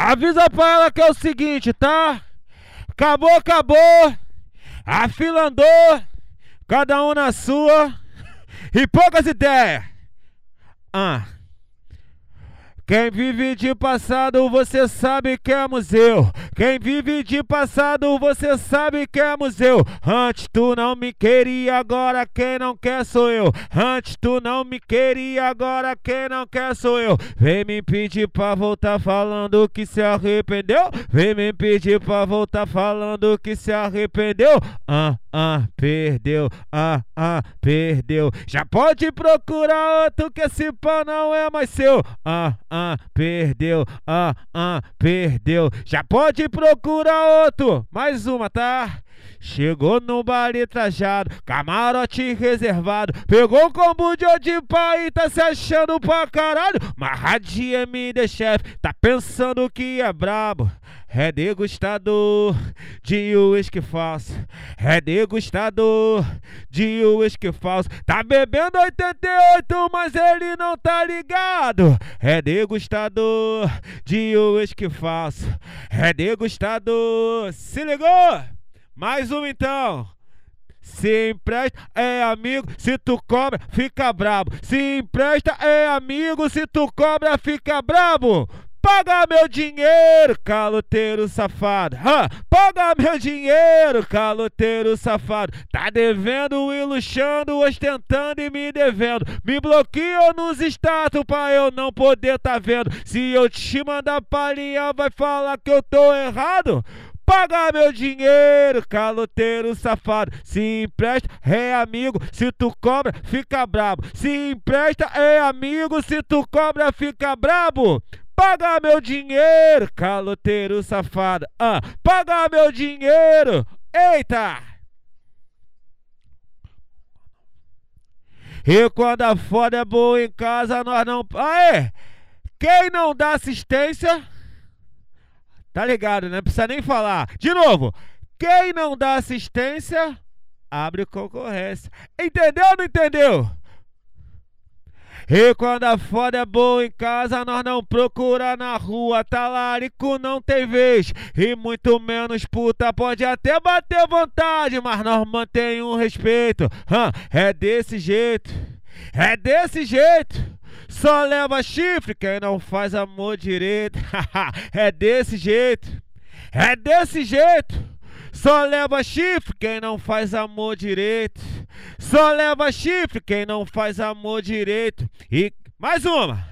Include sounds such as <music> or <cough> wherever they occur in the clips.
Avisa pra ela que é o seguinte, tá? Acabou, acabou. A fila andou. Cada um na sua. E poucas ideias. Ah. Quem vive de passado, você sabe que é museu. Quem vive de passado, você sabe que é museu. Antes tu não me queria, agora quem não quer sou eu. Antes tu não me queria, agora quem não quer sou eu. Vem me pedir pra voltar falando que se arrependeu. Vem me pedir pra voltar falando que se arrependeu. Ah, ah, perdeu. Ah, ah, perdeu. Já pode procurar outro que esse pão não é mais seu. Ah, ah ah, perdeu, ah, ah, perdeu. Já pode procurar outro, mais uma, tá? Chegou no baile trajado, camarote reservado. Pegou combo de odipa e tá se achando pra caralho. Me de chefe, tá pensando que é brabo. É degustador de uísque falso. É degustador de uísque falso. Tá bebendo 88, mas ele não tá ligado. É degustador de uísque falso. É degustador. Se ligou? Mais um então. Se empresta é amigo, se tu cobra, fica brabo. Se empresta é amigo, se tu cobra, fica brabo. Paga meu dinheiro, caloteiro safado. Hã? Paga meu dinheiro, caloteiro safado. Tá devendo e luxando, ostentando e me devendo. Me bloqueou nos status pra eu não poder tá vendo. Se eu te mandar palhinha, vai falar que eu tô errado. Paga meu dinheiro, caloteiro safado. Se empresta, é amigo. Se tu cobra, fica brabo. Se empresta, é amigo. Se tu cobra, fica brabo. Paga meu dinheiro, caloteiro safado. Ah, paga meu dinheiro. Eita! E quando a foda é boa em casa, nós não. Aê! Quem não dá assistência Tá ligado, né? Não precisa nem falar. De novo, quem não dá assistência, abre concorrência. Entendeu ou não entendeu? E quando a foda é boa em casa, nós não procura na rua. Talarico não tem vez. E muito menos puta pode até bater vontade, mas nós mantém um respeito. Hum, é desse jeito. É desse jeito. Só leva chifre quem não faz amor direito. <laughs> é desse jeito. É desse jeito. Só leva chifre quem não faz amor direito. Só leva chifre quem não faz amor direito. E mais uma.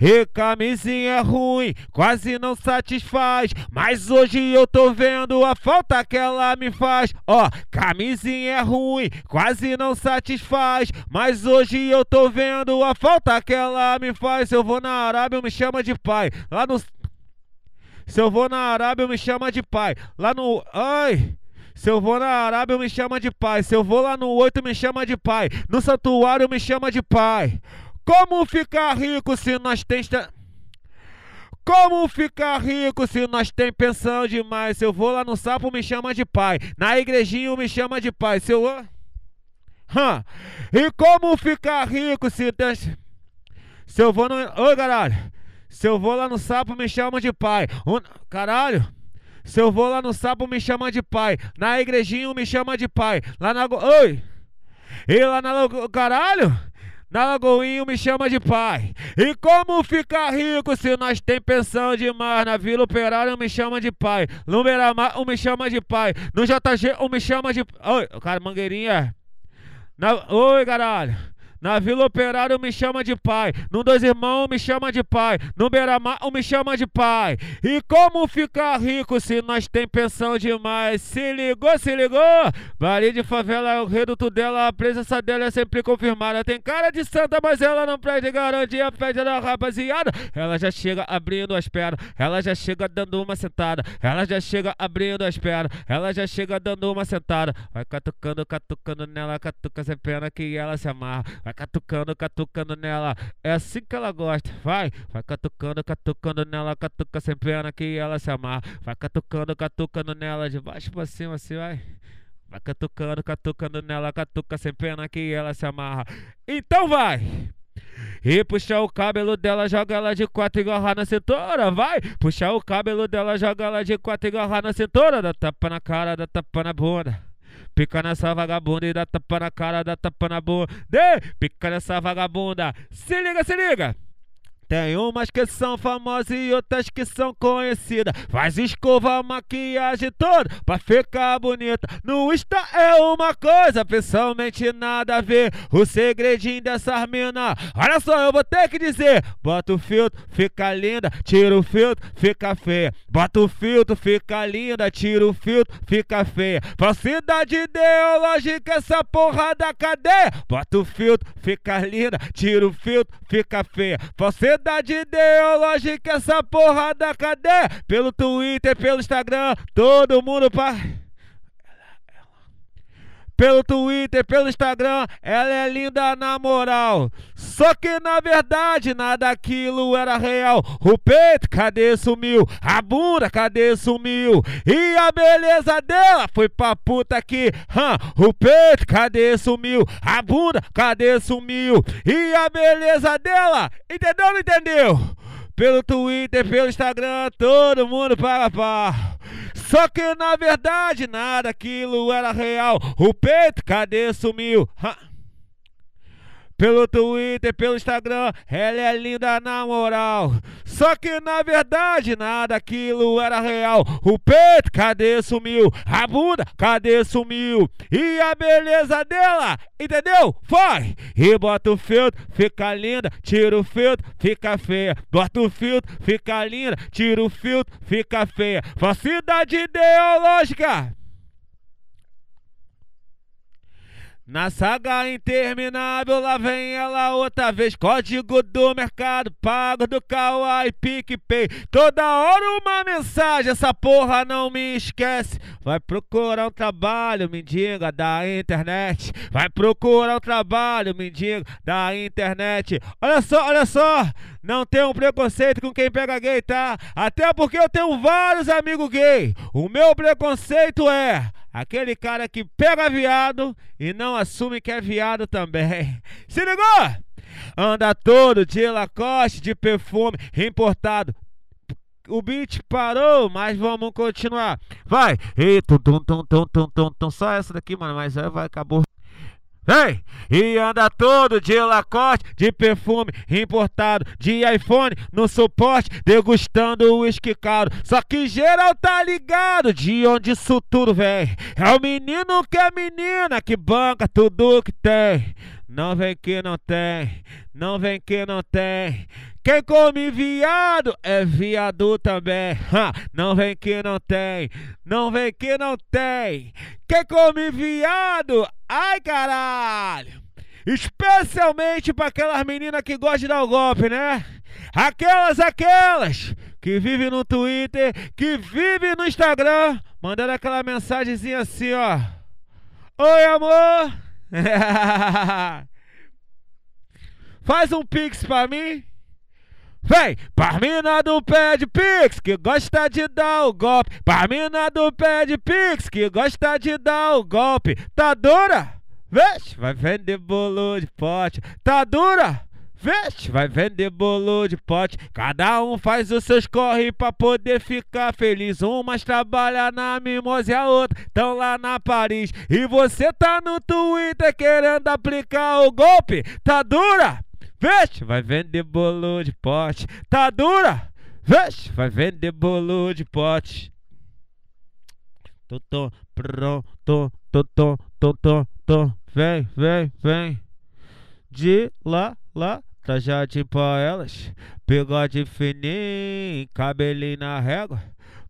E camisinha é ruim, quase não satisfaz. Mas hoje eu tô vendo a falta que ela me faz. Ó, camisinha é ruim, quase não satisfaz. Mas hoje eu tô vendo a falta que ela me faz. Eu vou na Arábia, me chama de pai. Lá no. Se eu vou na Arábia, me chama de pai. Lá no. Ai! Se eu vou na Arábia, me chama de pai. Se eu vou lá no oito, me chama de pai. No santuário, me chama de pai. Como ficar rico se nós tem como ficar rico se nós tem pensão demais? Se eu vou lá no sapo, me chama de pai. Na igrejinha, me chama de pai. Se eu. Hã? E como ficar rico se. Se eu vou no. Oi, caralho. Se eu vou lá no sapo, me chama de pai. Um... Caralho. Se eu vou lá no sapo, me chama de pai. Na igrejinha, me chama de pai. Lá na. Oi! E lá na. Caralho! Na Lagoinha me chama de pai. E como ficar rico se nós tem pensão demais? Na Vila Operária me chama de pai. No Beira-Mar me chama de pai. No JG me chama de... Oi, cara, Mangueirinha. Na... Oi, caralho. Na Vila Operário me chama de pai. No Dois Irmãos me chama de pai. No Beira-Mar me chama de pai. E como ficar rico se nós tem pensão demais? Se ligou, se ligou? Vale de favela é o reduto dela. A presença dela é sempre confirmada. Tem cara de santa, mas ela não pede garantia. Pede da rapaziada. Ela já chega abrindo as pernas. Ela já chega dando uma sentada. Ela já chega abrindo as pernas. Ela já chega dando uma sentada. Vai catucando, catucando nela. Catuca sem pena que ela se amarra. Vai catucando, catucando nela. É assim que ela gosta. Vai, vai catucando, catucando nela. Catuca sem pena que ela se amarra. Vai catucando, catucando nela. De baixo pra cima, assim, vai. Vai catucando, catucando nela. Catuca sem pena que ela se amarra. Então vai. E puxa o cabelo dela, joga ela de quatro e garra na cintura, vai! Puxa o cabelo dela, joga ela de quatro e garra na cintura, dá tapa na cara, dá tapa na bunda. Pica nessa vagabunda e dá tapa na cara, dá tapa na. De, pica nessa vagabunda. Se liga, se liga. Tem umas que são famosas e outras que são conhecidas. Faz escova, maquiagem toda pra ficar bonita. No Insta é uma coisa, pessoalmente nada a ver. O segredinho dessas mina. Olha só, eu vou ter que dizer: bota o filtro, fica linda. Tira o filtro, fica feia. Bota o filtro, fica linda. Tira o filtro, fica feia. Falsidade ideológica, essa porra da cadeia. Bota o filtro, fica linda. Tira o filtro, fica feia. Falsidade Sociedade ideológica, essa porra da cadeia. Pelo Twitter, pelo Instagram, todo mundo pra. Pelo Twitter, pelo Instagram, ela é linda na moral. Só que na verdade nada daquilo era real. O peito, cadê sumiu? A bunda, cadê sumiu? E a beleza dela foi pra puta que. Hum, o peito, cadê sumiu? A bunda, cadê sumiu? E a beleza dela, entendeu ou não entendeu? Pelo Twitter, pelo Instagram, todo mundo para pá. Só que na verdade nada aquilo era real. O peito, cadê sumiu? Ha pelo Twitter, pelo Instagram, ela é linda na moral. Só que na verdade nada aquilo era real. O peito, cadê sumiu? A bunda, cadê sumiu? E a beleza dela, entendeu? Vai! E bota o filtro, fica linda, tira o filtro, fica feia. Bota o filtro, fica linda, tira o filtro, fica feia. Falsidade ideológica. Na saga interminável, lá vem ela outra vez. Código do mercado, pago do Kawaii, PicPay. Toda hora uma mensagem, essa porra não me esquece. Vai procurar um trabalho, mendiga da internet. Vai procurar um trabalho, mendiga da internet. Olha só, olha só. Não tenho preconceito com quem pega gay, tá? Até porque eu tenho vários amigos gay. O meu preconceito é Aquele cara que pega viado e não assume que é viado também. <laughs> Se ligou? Anda todo de Lacoste, de perfume importado. O beat parou, mas vamos continuar. Vai! E. Só essa daqui, mano, mas aí vai, acabou. Ei! E anda todo de Lacoste, de perfume importado, de iPhone no suporte, degustando o uísque caro. Só que geral tá ligado de onde isso tudo vem. É o menino que é menina que banca tudo que tem. Não vem que não tem, não vem que não tem. Quem come viado é viado também. Ha, não vem que não tem, não vem que não tem. Quem come viado, ai caralho. Especialmente para aquelas meninas que gostam de dar o golpe, né? Aquelas, aquelas que vivem no Twitter, que vivem no Instagram, mandando aquela mensagenzinha assim, ó. Oi, amor. <laughs> Faz um pix pra mim. Vem, Parmina do pé de pix, que gosta de dar o golpe. Parmina do pé de pix, que gosta de dar o golpe. Tá dura? Veste, vai vender bolo de pote. Tá dura? Veste, vai vender bolo de pote. Cada um faz os seus corre pra poder ficar feliz. Umas trabalha na Mimosa e a outra tão lá na Paris. E você tá no Twitter querendo aplicar o golpe. Tá dura? Veste, vai vender bolo de pote. Tá dura? Veste, vai vender bolo de pote. Tô, pronto, tô, tô, tô, tô, tô. Vem, vem, vem. De lá, lá Trajadinho pra elas, bigode fininho, cabelinho na régua.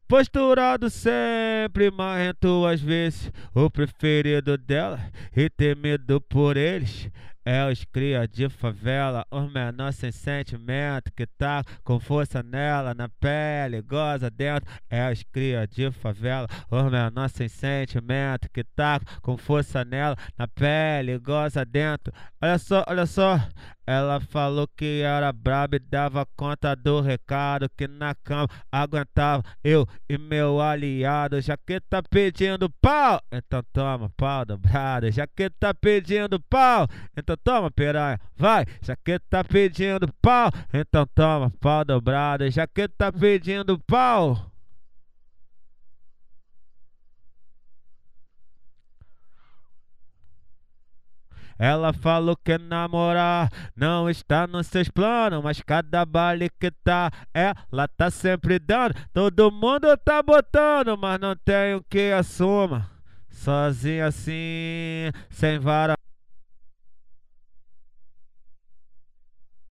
Posturado sempre, marrento às vezes, o preferido dela e temido por eles. É os cria de favela, os menores sem sentimento que tá com força nela, na pele, goza dentro. É os cria de favela, os menores sem sentimento que tá com força nela, na pele, goza dentro. Olha só, olha só, Ela falou que era braba e dava conta do recado. Que na cama aguentava eu e meu aliado. Já que tá pedindo pau, então toma pau dobrado. Já que tá pedindo pau, então toma piranha, vai. Já que tá pedindo pau, então toma pau dobrado. Já que tá pedindo pau. Ela falou que namorar não está nos seus planos, mas cada baile que tá, ela tá sempre dando. Todo mundo tá botando, mas não tem o que assuma. Sozinha assim, sem vara.